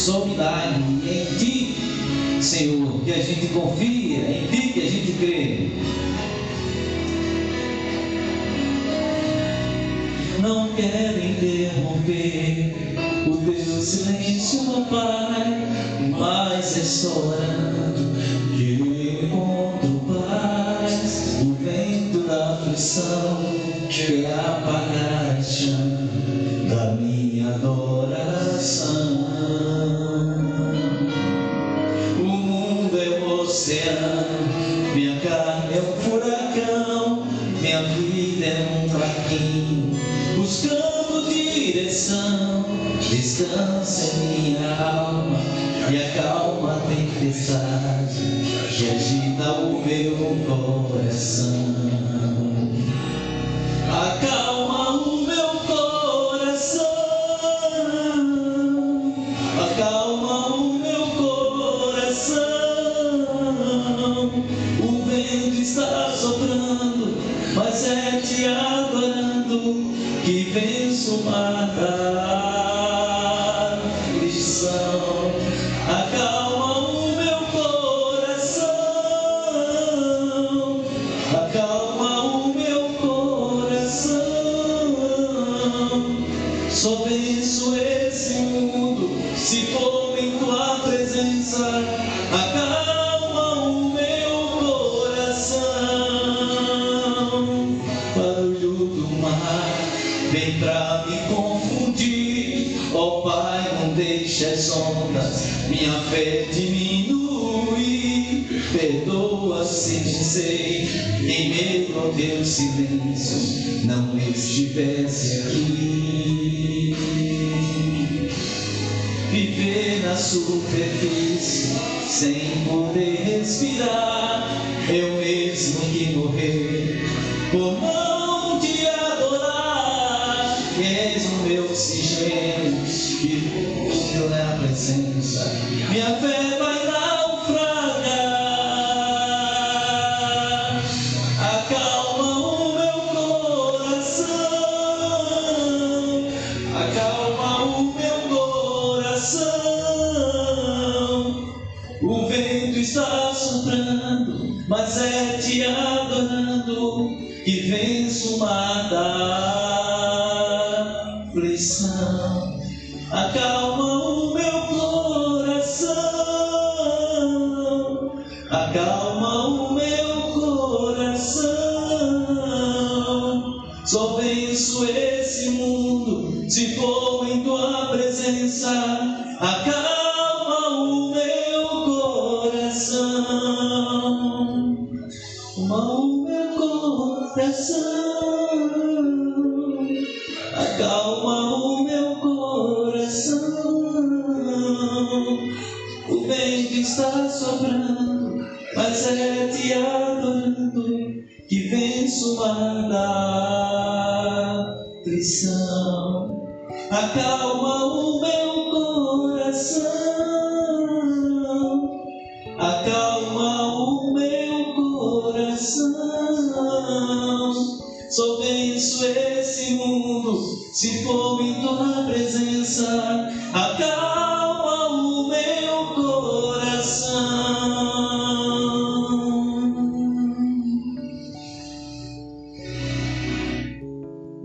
Só em Ti, Senhor, que a gente confia, em Ti que a gente crê. não quero interromper o teu silêncio, meu Pai, mas estou orando que eu encontro paz. O vento da aflição quer apagar Descansa está soprando, mas é te adorando que venço da aflição. Acalma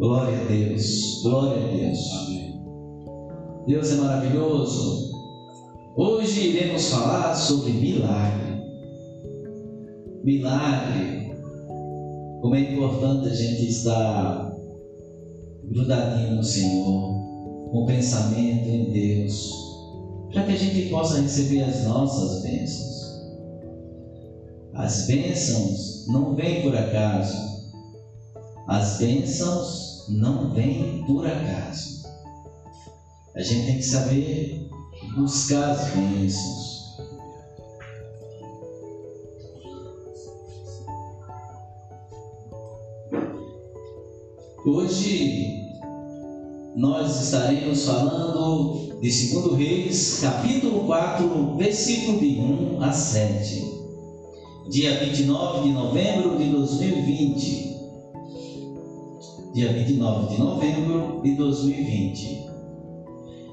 Glória a Deus, glória a Deus. Deus é maravilhoso. Hoje iremos falar sobre milagre. Milagre. Como é importante a gente estar grudadinho no Senhor, com pensamento em Deus, para que a gente possa receber as nossas bênçãos. As bênçãos não vêm por acaso. As bênçãos não vêm por acaso. A gente tem que saber buscar as bênçãos. Hoje nós estaremos falando de 2 Reis, capítulo 4, versículo de 1 a 7. Dia 29 de novembro de 2020. Dia 29 de novembro de 2020.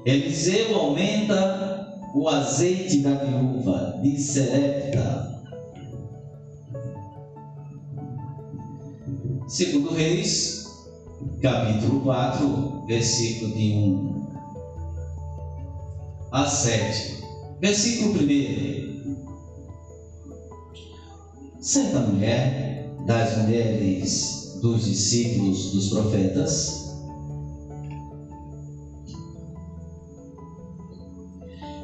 Eliseu aumenta o azeite da viúva de Serepta. Segundo Reis, capítulo 4, versículo de 1 a 7. Versículo 1. Certa mulher, das mulheres dos discípulos dos profetas,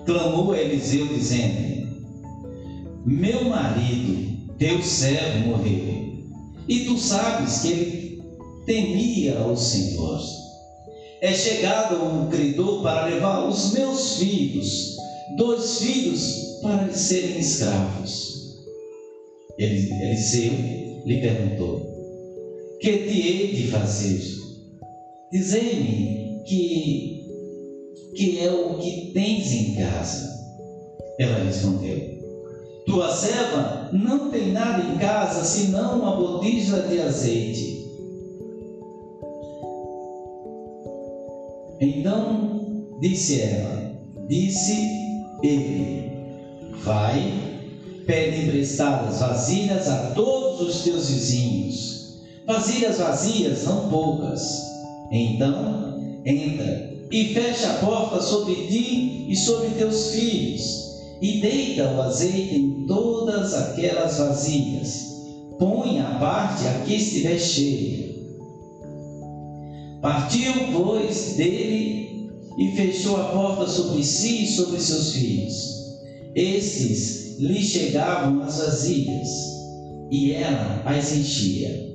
clamou Eliseu, dizendo: Meu marido, teu servo, morreu, e tu sabes que ele temia o Senhor. É chegado um credor para levar os meus filhos, dois filhos, para serem escravos. Eliseu lhe perguntou: Que te hei de fazer? Dizei-me que que é o que tens em casa? Ela respondeu: Tua serva não tem nada em casa senão uma botija de azeite. Então disse ela: Disse ele: Vai, pede emprestadas vasilhas a todos os teus vizinhos, vasilhas vazias, não poucas. Então entra e fecha a porta sobre ti e sobre teus filhos, e deita o azeite em todas aquelas vasilhas. Põe a parte a que estiver cheia. Partiu, pois, dele e fechou a porta sobre si e sobre seus filhos. Estes lhe chegavam as vasilhas, e ela as enchia.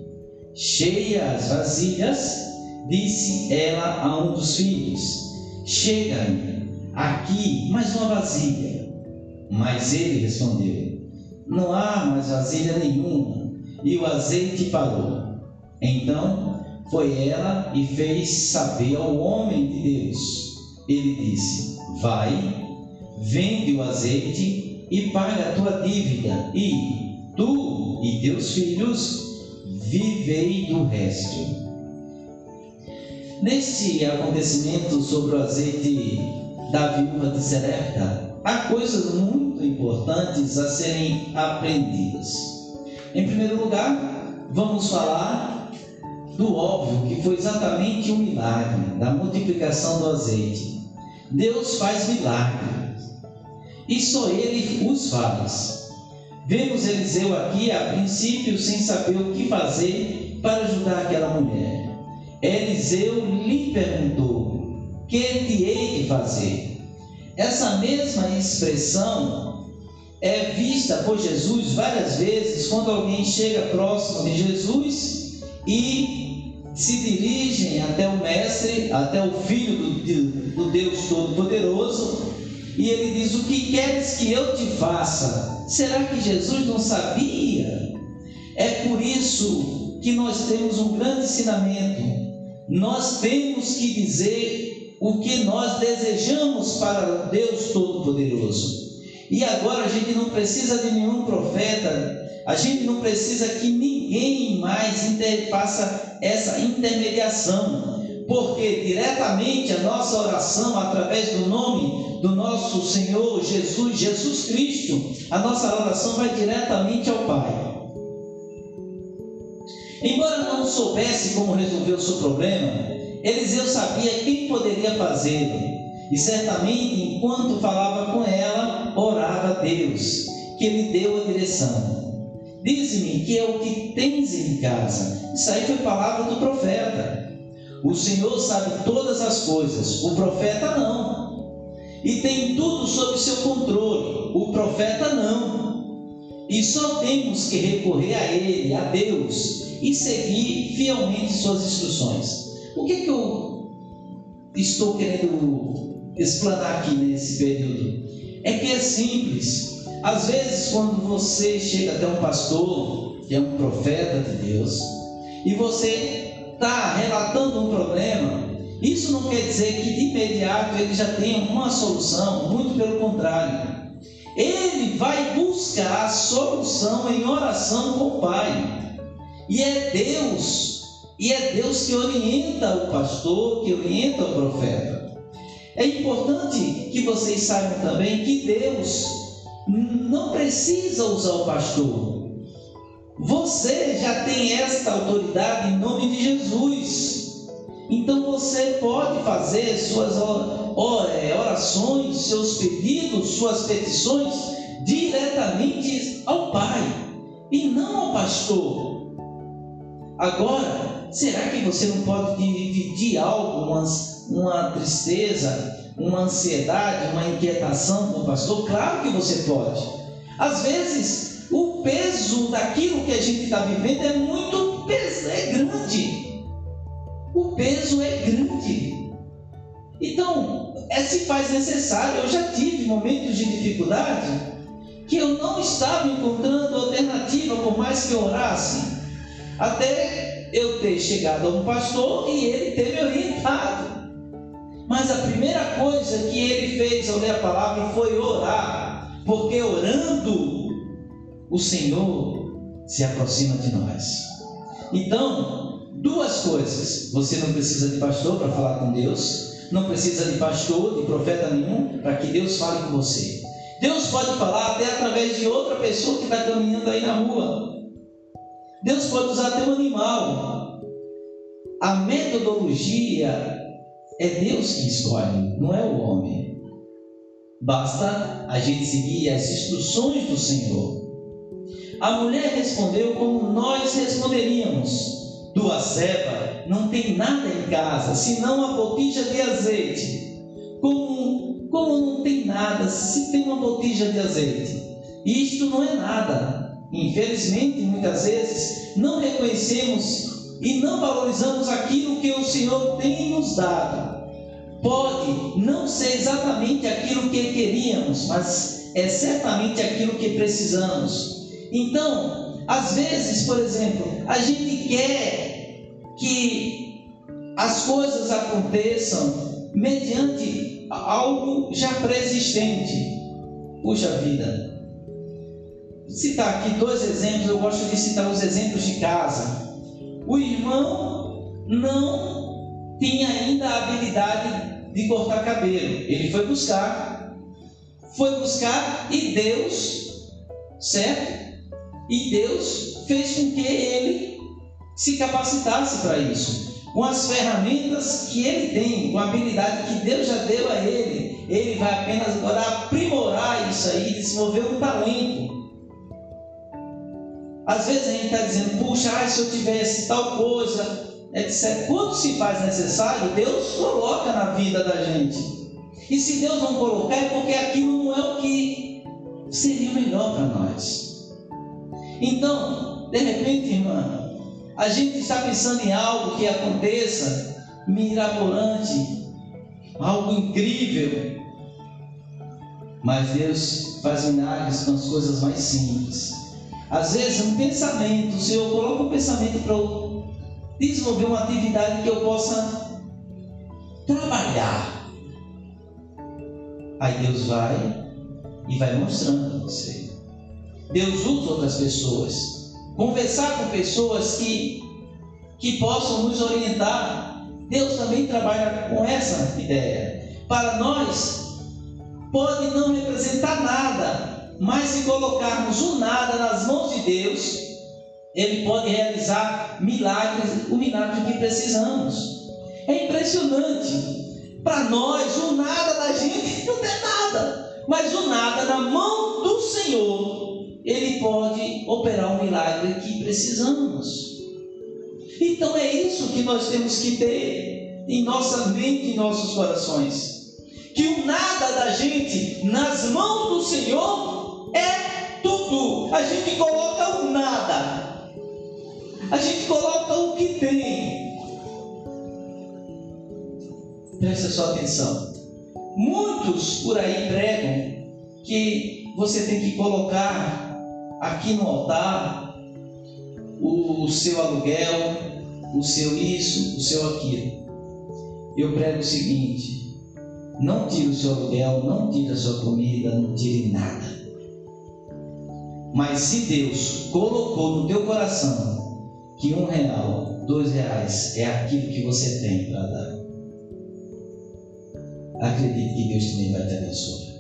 Cheia as vasilhas, disse ela a um dos filhos: Chega-me aqui mais uma vasilha. Mas ele respondeu: Não há mais vasilha nenhuma. E o azeite parou. Então foi ela e fez saber ao homem de Deus. Ele disse: Vai, vende o azeite e paga a tua dívida, e tu e teus filhos vivei do resto. Neste acontecimento sobre o azeite da viúva de Serepta, há coisas muito importantes a serem aprendidas. Em primeiro lugar, vamos falar do óbvio, que foi exatamente o milagre da multiplicação do azeite. Deus faz milagres e só Ele os faz. Vemos Eliseu aqui, a princípio, sem saber o que fazer para ajudar aquela mulher. Eliseu lhe perguntou: Que te hei de fazer? Essa mesma expressão é vista por Jesus várias vezes quando alguém chega próximo de Jesus e se dirigem até o Mestre, até o Filho do, do Deus Todo-Poderoso, e ele diz: O que queres que eu te faça? Será que Jesus não sabia? É por isso que nós temos um grande ensinamento nós temos que dizer o que nós desejamos para Deus Todo-Poderoso. E agora a gente não precisa de nenhum profeta, a gente não precisa que ninguém mais faça essa intermediação, porque diretamente a nossa oração, através do nome do nosso Senhor Jesus, Jesus Cristo, a nossa oração vai diretamente ao Pai. Embora não soubesse como resolver o seu problema, Eliseu sabia quem poderia fazê-lo. E certamente, enquanto falava com ela, orava a Deus, que lhe deu a direção. Diz-me que é o que tens em casa. Isso aí foi palavra do profeta. O Senhor sabe todas as coisas, o profeta não. E tem tudo sob seu controle, o profeta não. E só temos que recorrer a Ele, a Deus, e seguir fielmente suas instruções. O que, é que eu estou querendo explanar aqui nesse período? É que é simples. Às vezes, quando você chega até um pastor, que é um profeta de Deus, e você está relatando um problema, isso não quer dizer que de imediato ele já tenha uma solução, muito pelo contrário. Ele vai buscar a solução em oração com o Pai. E é Deus, e é Deus que orienta o pastor, que orienta o profeta. É importante que vocês saibam também que Deus não precisa usar o pastor. Você já tem esta autoridade em nome de Jesus. Então você pode fazer suas é, orações, seus pedidos, suas petições diretamente ao Pai e não ao pastor. Agora, será que você não pode dividir algo, uma, uma tristeza, uma ansiedade, uma inquietação com o pastor? Claro que você pode. Às vezes, o peso daquilo que a gente está vivendo é muito é grande. O peso é grande. Então, é se faz necessário. Eu já tive momentos de dificuldade que eu não estava encontrando alternativa, por mais que eu orasse, até eu ter chegado a um pastor e ele ter me orientado. Mas a primeira coisa que ele fez ao ler a palavra foi orar, porque orando, o Senhor se aproxima de nós. Então, duas coisas: você não precisa de pastor para falar com Deus, não precisa de pastor, de profeta nenhum, para que Deus fale com você. Deus pode falar até através de outra pessoa que está caminhando aí na rua. Deus pode usar até um animal. A metodologia é Deus que escolhe, não é o homem. Basta a gente seguir as instruções do Senhor. A mulher respondeu como nós responderíamos: Tua serva não tem nada em casa, senão a botija de azeite. Como, como não tem nada, se tem uma botija de azeite? Isto não é nada. Infelizmente, muitas vezes, não reconhecemos e não valorizamos aquilo que o Senhor tem nos dado. Pode não ser exatamente aquilo que queríamos, mas é certamente aquilo que precisamos. Então, às vezes, por exemplo, a gente quer que as coisas aconteçam mediante algo já preexistente. Puxa vida, citar aqui dois exemplos, eu gosto de citar os exemplos de casa. O irmão não tinha ainda a habilidade de cortar cabelo. Ele foi buscar, foi buscar e Deus, certo? E Deus fez com que ele se capacitasse para isso. Com as ferramentas que ele tem, com a habilidade que Deus já deu a ele, ele vai apenas agora aprimorar isso aí, desenvolver um talento às vezes a gente está dizendo, puxa, se eu tivesse tal coisa, etc. Quando se faz necessário, Deus coloca na vida da gente. E se Deus não colocar, é porque aquilo não é o que seria melhor para nós. Então, de repente, irmã, a gente está pensando em algo que aconteça mirabolante, algo incrível. Mas Deus faz milagres com as coisas mais simples. Às vezes, um pensamento, o Senhor coloca um pensamento para eu desenvolver uma atividade que eu possa trabalhar. Aí Deus vai e vai mostrando a você. Deus usa outras pessoas. Conversar com pessoas que, que possam nos orientar. Deus também trabalha com essa ideia. Para nós, pode não representar nada, mas se colocarmos o nada nas mãos de Deus, Ele pode realizar milagres, o milagre que precisamos. É impressionante. Para nós, o nada da gente não é nada. Mas o nada na mão do Senhor, operar o milagre que precisamos. Então é isso que nós temos que ter em nossa mente, em nossos corações. Que o nada da gente nas mãos do Senhor é tudo. A gente coloca o nada. A gente coloca o que tem. Presta sua atenção. Muitos por aí pregam que você tem que colocar aqui no altar o seu aluguel, o seu isso, o seu aquilo. Eu prego o seguinte: não tire o seu aluguel, não tire a sua comida, não tire nada. Mas se Deus colocou no teu coração que um real, dois reais é aquilo que você tem para dar, acredite que Deus também vai te abençoar.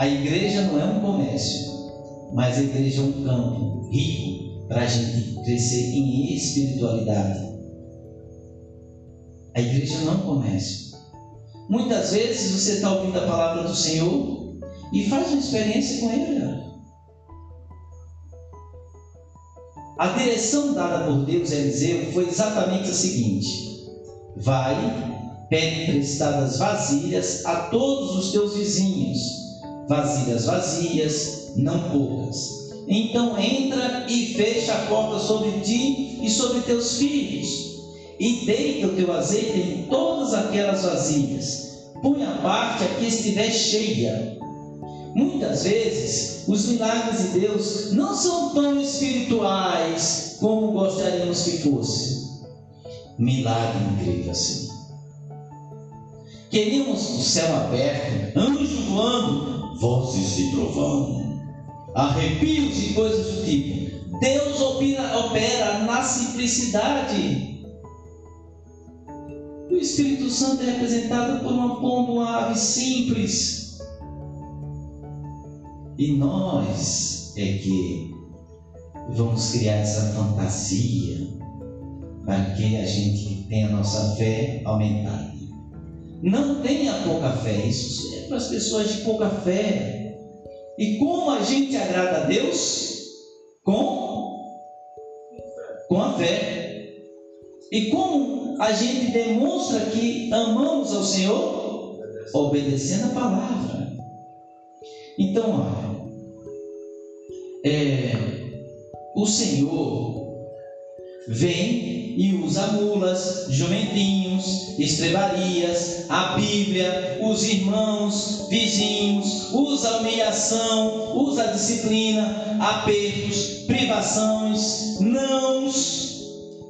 A igreja não é um comércio, mas a igreja é um campo rico para a gente crescer em espiritualidade. A igreja não é comércio. Muitas vezes você está ouvindo a palavra do Senhor e faz uma experiência com Ele. A direção dada por Deus a Eliseu foi exatamente a seguinte: vai, pede emprestadas vasilhas a todos os teus vizinhos, vasilhas vazias, não poucas. Então entra e fecha a porta sobre ti e sobre teus filhos e deita o teu azeite em todas aquelas vasilhas. Põe a parte a que estiver cheia. Muitas vezes, os milagres de Deus não são tão espirituais como gostaríamos que fosse. Milagre incrível assim. Queríamos o céu aberto, anjo voando, vozes de trovão, arrepios e coisas do tipo. Deus opera, opera na simplicidade o Espírito Santo é representado por uma pomba, uma ave simples. E nós é que vamos criar essa fantasia para que a gente tenha a nossa fé aumentada. Não tenha pouca fé, isso é para as pessoas de pouca fé. E como a gente agrada a Deus? Com, com a fé. E como a gente demonstra que amamos ao Senhor obedecendo a palavra. Então, olha, é, o Senhor vem e usa mulas, jumentinhos, estrebarias, a Bíblia, os irmãos, vizinhos, usa a humilhação, usa a disciplina, apertos, privações, nãos,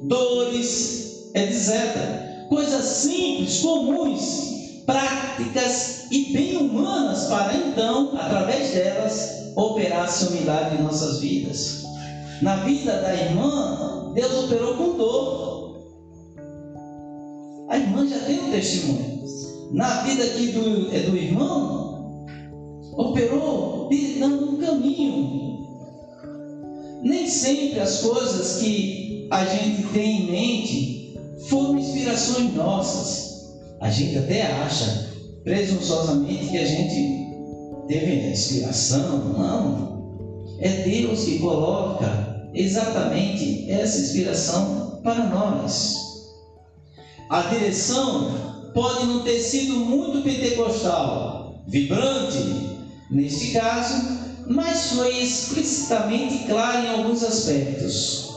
dores, etc. Coisas simples, comuns, práticas e bem humanas para então, através delas, operar-se um milagre em nossas vidas. Na vida da irmã, Deus operou com dor. A irmã já tem um testemunho. Na vida aqui do, é do irmão, operou dando um caminho. Nem sempre as coisas que a gente tem em mente foram inspirações nossas. A gente até acha presunçosamente que a gente teve inspiração, não. É Deus que coloca exatamente essa inspiração para nós. A direção pode não ter sido muito pentecostal, vibrante, neste caso, mas foi explicitamente clara em alguns aspectos.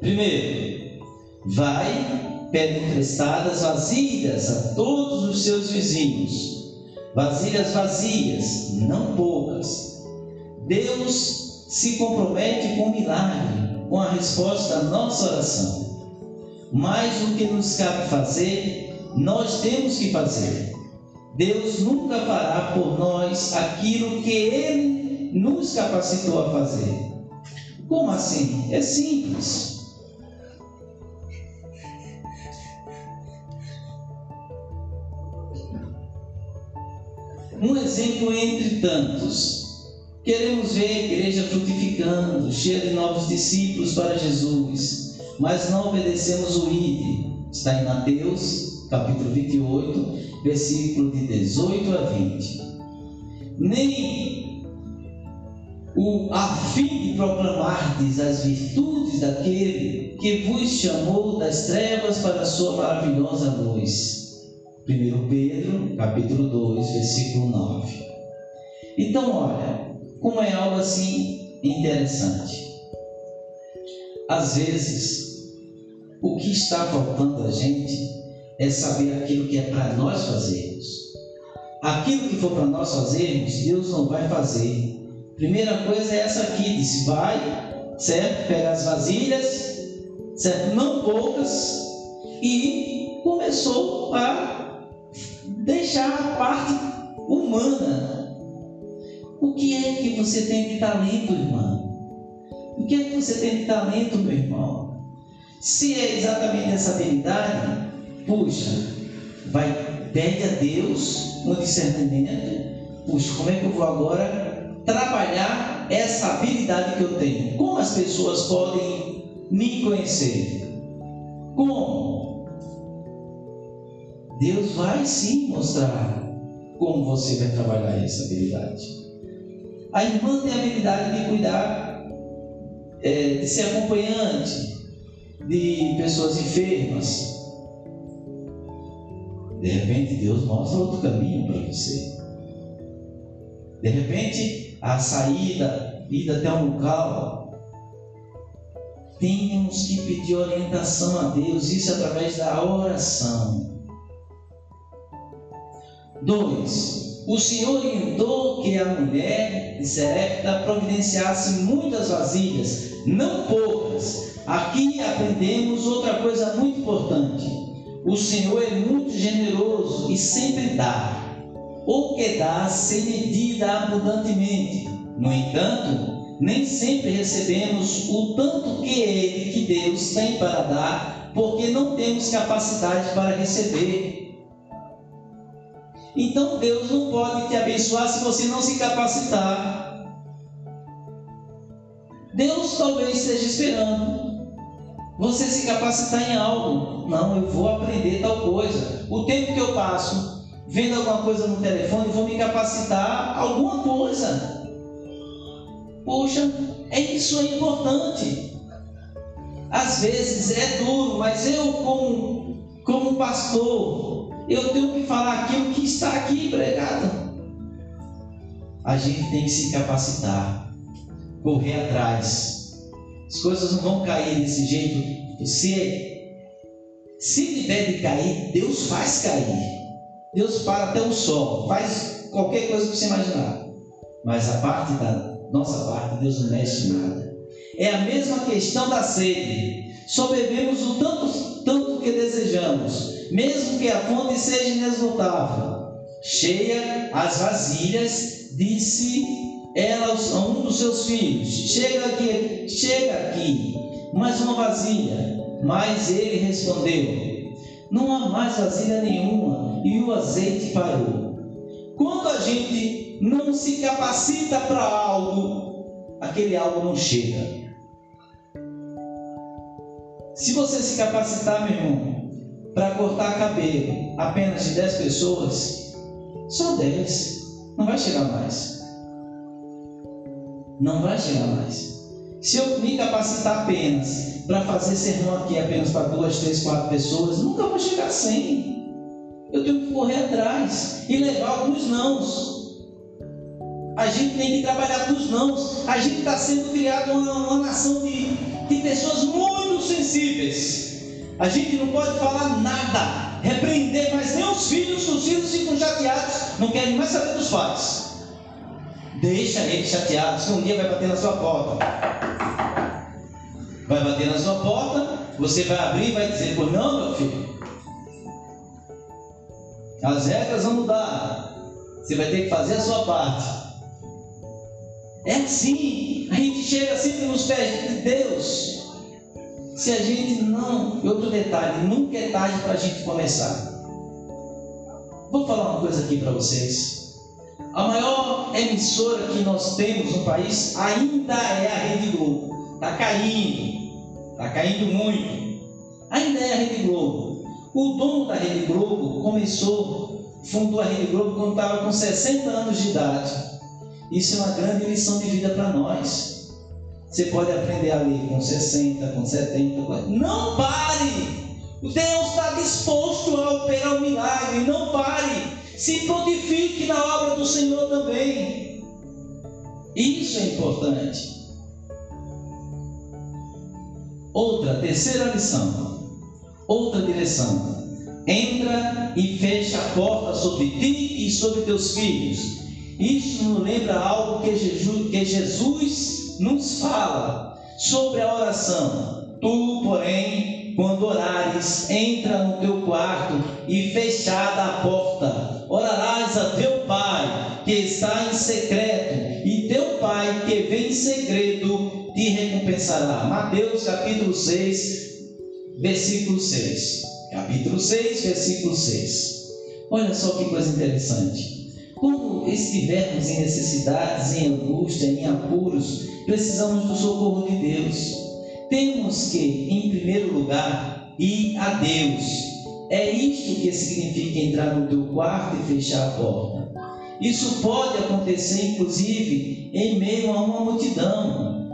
Primeiro, vai, pede emprestadas vasilhas a todos os seus vizinhos, vasilhas vazias, não poucas. Deus se compromete com o milagre, com a resposta à nossa oração. Mais do que nos cabe fazer, nós temos que fazer. Deus nunca fará por nós aquilo que Ele nos capacitou a fazer. Como assim? É simples. Um exemplo entre tantos. Queremos ver a igreja frutificando, cheia de novos discípulos para Jesus, mas não obedecemos o ID. Está em Mateus, capítulo 28, versículo de 18 a 20. Nem o a fim de proclamardes as virtudes daquele que vos chamou das trevas para a sua maravilhosa luz. 1 Pedro, capítulo 2, versículo 9. Então, olha, como é algo assim interessante. Às vezes, o que está faltando a gente é saber aquilo que é para nós fazermos. Aquilo que for para nós fazermos, Deus não vai fazer. Primeira coisa é essa aqui: disse, vai, certo? Pega as vasilhas, certo? Não poucas, e começou a deixar a parte humana. O que é que você tem de talento, irmão? O que é que você tem de talento, meu irmão? Se é exatamente essa habilidade, puxa, vai, pede a Deus um discernimento. Puxa, como é que eu vou agora trabalhar essa habilidade que eu tenho? Como as pessoas podem me conhecer. Como? Deus vai sim mostrar como você vai trabalhar essa habilidade. A irmã tem a habilidade de cuidar, é, de ser acompanhante de pessoas enfermas. De repente, Deus mostra outro caminho para você. De repente, a saída, ida até um local, temos que pedir orientação a Deus, isso através da oração. Dois, o Senhor orientou que a mulher de Serepta providenciasse muitas vasilhas, não poucas. Aqui aprendemos outra coisa muito importante. O Senhor é muito generoso e sempre dá. O que dá sem medida abundantemente. No entanto, nem sempre recebemos o tanto que Ele, que Deus tem para dar, porque não temos capacidade para receber. Então Deus não pode te abençoar se você não se capacitar. Deus talvez esteja esperando você se capacitar em algo. Não, eu vou aprender tal coisa. O tempo que eu passo vendo alguma coisa no telefone, vou me capacitar alguma coisa. Poxa, é isso é importante. Às vezes é duro, mas eu como, como pastor, eu tenho que falar aquilo que está aqui pregado. A gente tem que se capacitar, correr atrás. As coisas não vão cair desse jeito. Se, se tiver de cair, Deus faz cair. Deus para até o sol, faz qualquer coisa que você imaginar. Mas a parte da nossa parte, Deus não mexe nada. É a mesma questão da sede. Só bebemos o tanto, tanto que desejamos mesmo que a fonte seja inesgotável. Cheia as vasilhas, disse ela a um dos seus filhos: Chega aqui, chega aqui, mais uma vasilha. Mas ele respondeu: Não há mais vasilha nenhuma, e o azeite parou. Quando a gente não se capacita para algo, aquele algo não chega. Se você se capacitar, meu irmão, para cortar cabelo apenas de 10 pessoas, só 10. Não vai chegar mais. Não vai chegar mais. Se eu me capacitar apenas para fazer sermão aqui apenas para duas, três, quatro pessoas, nunca vou chegar a 100. Eu tenho que correr atrás e levar alguns nãos. A gente tem que trabalhar com os nãos. A gente está sendo criado uma, uma nação de, de pessoas muito sensíveis a gente não pode falar nada, repreender, mas nem os filhos, os filhos ficam chateados, não querem mais saber dos pais. Deixa eles chateados, que um dia vai bater na sua porta. Vai bater na sua porta, você vai abrir e vai dizer, por não, meu filho. As regras vão mudar. Você vai ter que fazer a sua parte. É assim. A gente chega sempre nos pés de Deus. Se a gente não. E outro detalhe: nunca é tarde para a gente começar. Vou falar uma coisa aqui para vocês. A maior emissora que nós temos no país ainda é a Rede Globo. Está caindo. Está caindo muito. Ainda é a Rede Globo. O dono da Rede Globo começou, fundou a Rede Globo quando estava com 60 anos de idade. Isso é uma grande lição de vida para nós. Você pode aprender a ler com 60, com 70. Não pare! Deus está disposto a operar o um milagre. Não pare! Se prontifique na obra do Senhor também. Isso é importante. Outra, terceira lição. Outra direção. Entra e fecha a porta sobre ti e sobre teus filhos. Isso nos lembra algo que Jesus, que Jesus nos fala sobre a oração. Tu, porém, quando orares, entra no teu quarto e fechada a porta, orarás a teu Pai que está em secreto, e teu Pai que vem em segredo te recompensará. Mateus capítulo 6, versículo 6. Capítulo 6, versículo 6. Olha só que coisa interessante. Quando estivermos em necessidades, em angústia, em apuros, precisamos do socorro de Deus. temos que, em primeiro lugar, ir a Deus. É isto que significa entrar no teu quarto e fechar a porta. Isso pode acontecer, inclusive, em meio a uma multidão,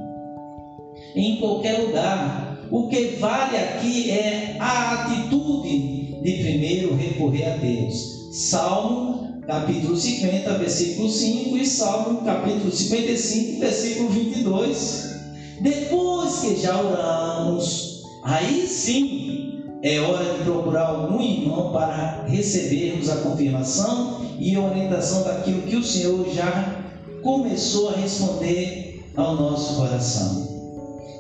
em qualquer lugar. O que vale aqui é a atitude de primeiro recorrer a Deus. Salmo capítulo 50, versículo 5 e Salmo capítulo 55, versículo 22. Depois que já oramos, aí sim é hora de procurar algum irmão para recebermos a confirmação e a orientação daquilo que o Senhor já começou a responder ao nosso coração.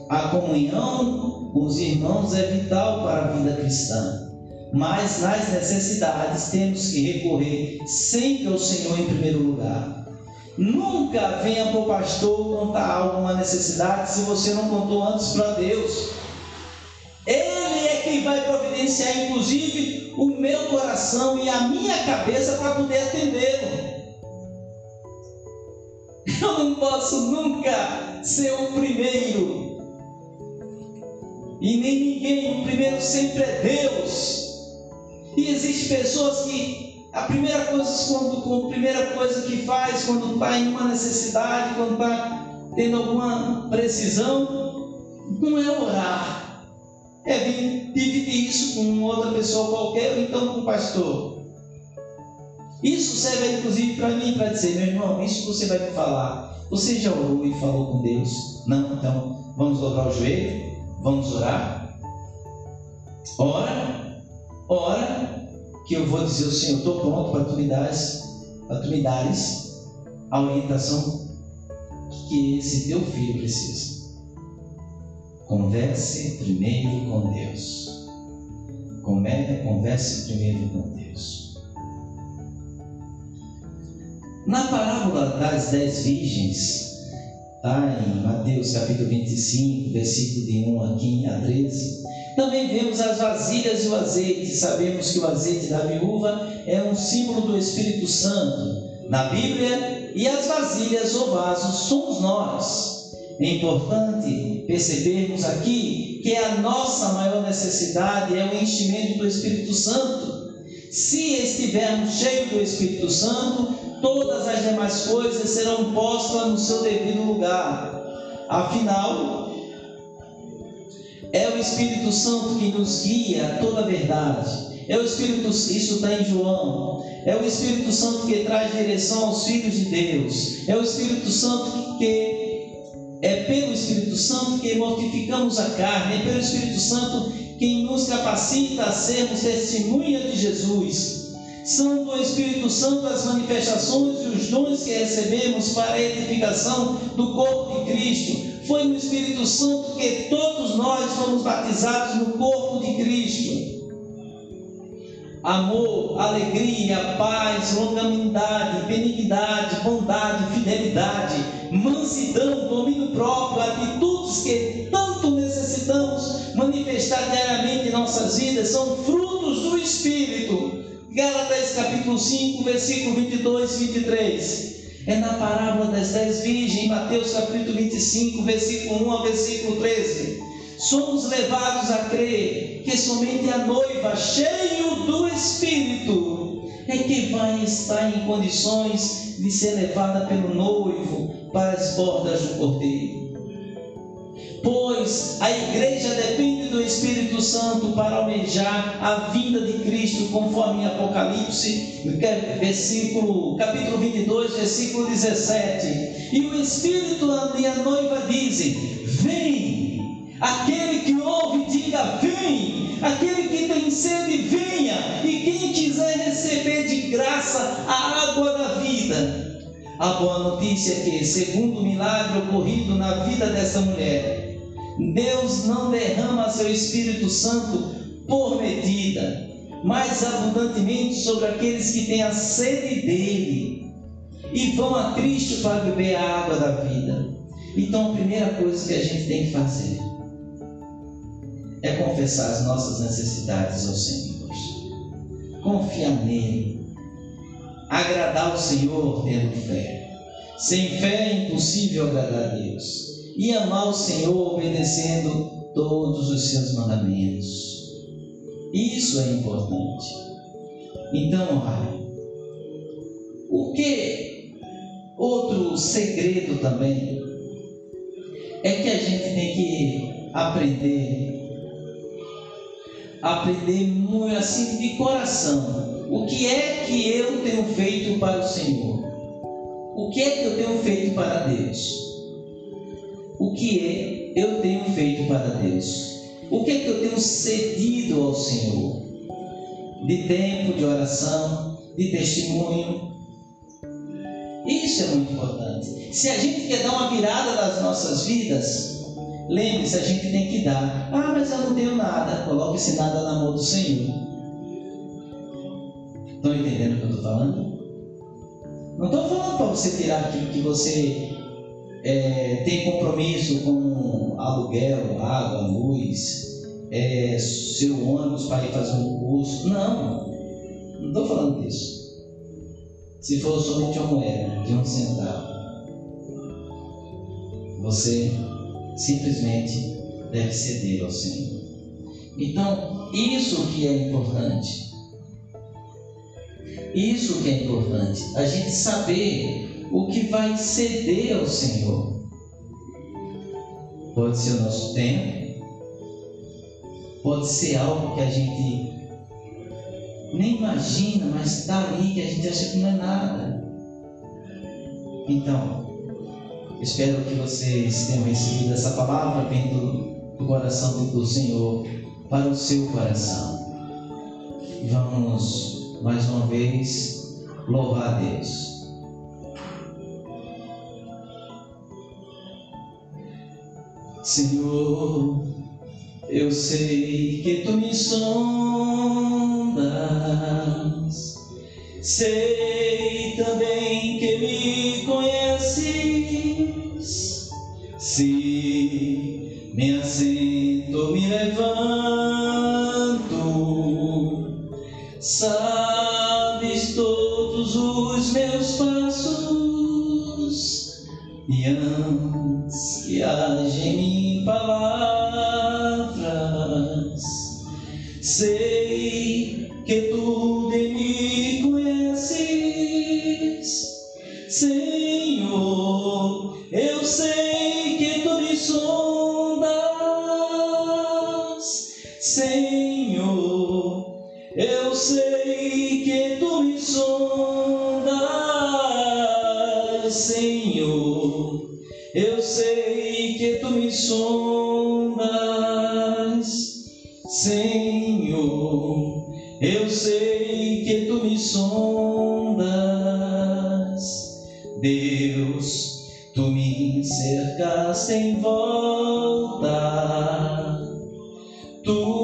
A comunhão com os irmãos é vital para a vida cristã, mas nas necessidades temos que recorrer sempre ao Senhor em primeiro lugar. Nunca venha para o pastor contar alguma necessidade se você não contou antes para Deus. Ele é quem vai providenciar, inclusive, o meu coração e a minha cabeça para poder atendê-lo. Eu não posso nunca ser o primeiro. E nem ninguém, o primeiro sempre é Deus. E existem pessoas que a primeira coisa, quando, a primeira coisa que faz quando está em uma necessidade, quando está tendo alguma precisão, não é orar. É dividir isso com outra pessoa qualquer, ou então com o pastor. Isso serve inclusive para mim, para dizer, meu irmão, isso você vai me falar. Você já orou e falou com Deus? Não? Então, vamos dobrar o joelho, vamos orar. Ora, ora, que eu vou dizer ao Senhor, estou pronto para tu me dares, para tu me dares a orientação que esse teu filho precisa. Converse primeiro com Deus. Converse primeiro com Deus. Na parábola das dez virgens, tá, em Mateus capítulo 25, versículo de 1 a 13, também vemos as vasilhas e o azeite. Sabemos que o azeite da viúva é um símbolo do Espírito Santo na Bíblia e as vasilhas ou vasos somos nós. É importante percebermos aqui que a nossa maior necessidade é o enchimento do Espírito Santo. Se estivermos cheios do Espírito Santo, todas as demais coisas serão postas no seu devido lugar. Afinal, é o Espírito Santo que nos guia a toda a verdade. É o Espírito, isso está em João. É o Espírito Santo que traz direção aos filhos de Deus. É o Espírito Santo que é pelo Espírito Santo que mortificamos a carne. É pelo Espírito Santo quem nos capacita a sermos testemunha de Jesus. São do Espírito Santo as manifestações e os dons que recebemos para a edificação do corpo de Cristo foi no Espírito Santo que todos nós fomos batizados no corpo de Cristo. Amor, alegria, paz, longanimidade, benignidade, bondade, fidelidade, mansidão, domínio próprio, atitudes que tanto necessitamos manifestar diariamente em nossas vidas, são frutos do Espírito. Gálatas capítulo 5, versículo 22 e 23. É na parábola das dez virgens, Mateus capítulo 25, versículo 1 ao versículo 13. Somos levados a crer que somente a noiva, cheio do Espírito, é que vai estar em condições de ser levada pelo noivo para as bordas do cordeiro pois a igreja depende do Espírito Santo para almejar a vinda de Cristo, conforme em Apocalipse, versículo, capítulo 22, versículo 17. E o Espírito e a noiva dizem: Vem. Aquele que ouve, diga: Vem. Aquele que tem sede, venha. E quem quiser receber de graça a água da vida. A boa notícia é que, segundo o milagre ocorrido na vida dessa mulher, Deus não derrama seu Espírito Santo por medida, mas abundantemente sobre aqueles que têm a sede dele e vão a Cristo para beber a água da vida. Então, a primeira coisa que a gente tem que fazer é confessar as nossas necessidades ao Senhor. Confiar nele. Agradar o Senhor tendo fé. Sem fé é impossível agradar a Deus e amar o Senhor obedecendo todos os seus mandamentos. Isso é importante. Então, Pai, o que outro segredo também é que a gente tem que aprender aprender muito assim de coração. O que é que eu tenho feito para o Senhor? O que é que eu tenho feito para Deus? O que é eu tenho feito para Deus? O que é que eu tenho cedido ao Senhor? De tempo, de oração, de testemunho. Isso é muito importante. Se a gente quer dar uma virada nas nossas vidas, lembre-se, a gente tem que dar. Ah, mas eu não tenho nada. Coloque esse nada na mão do Senhor. Estão entendendo o que eu estou falando? Não estou falando para você tirar aquilo que você é, tem compromisso com aluguel, água, luz, é, seu ônibus para ir fazer um curso. Não, não estou falando disso. Se for somente uma moeda de um centavo, você simplesmente deve ceder ao Senhor. Então, isso que é importante. Isso que é importante, a gente saber o que vai ceder ao Senhor. Pode ser o nosso tempo, pode ser algo que a gente nem imagina, mas está ali que a gente acha que não é nada. Então, espero que vocês tenham recebido essa palavra vindo do coração do Senhor para o seu coração. Vamos mais uma vez louvar a Deus. Senhor, eu sei que tu me sondas, sei também que me conheces. Se me assento, me levanto, sabe os meus passos. E antes que haja em Senhor, eu sei que tu me sondas, Deus, tu me cercaste em volta, tua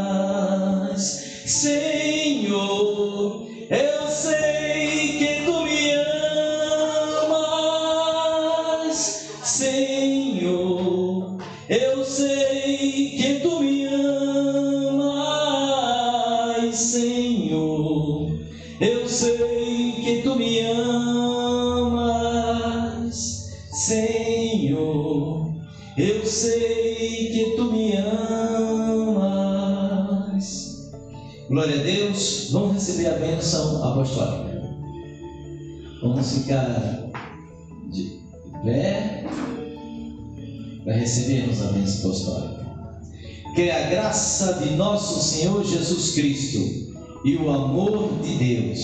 ficar de pé para recebermos a bênção apostólica. Que a graça de nosso Senhor Jesus Cristo e o amor de Deus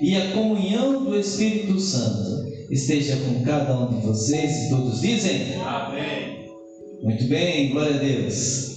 e a comunhão do Espírito Santo esteja com cada um de vocês e todos dizem Amém. muito bem, glória a Deus.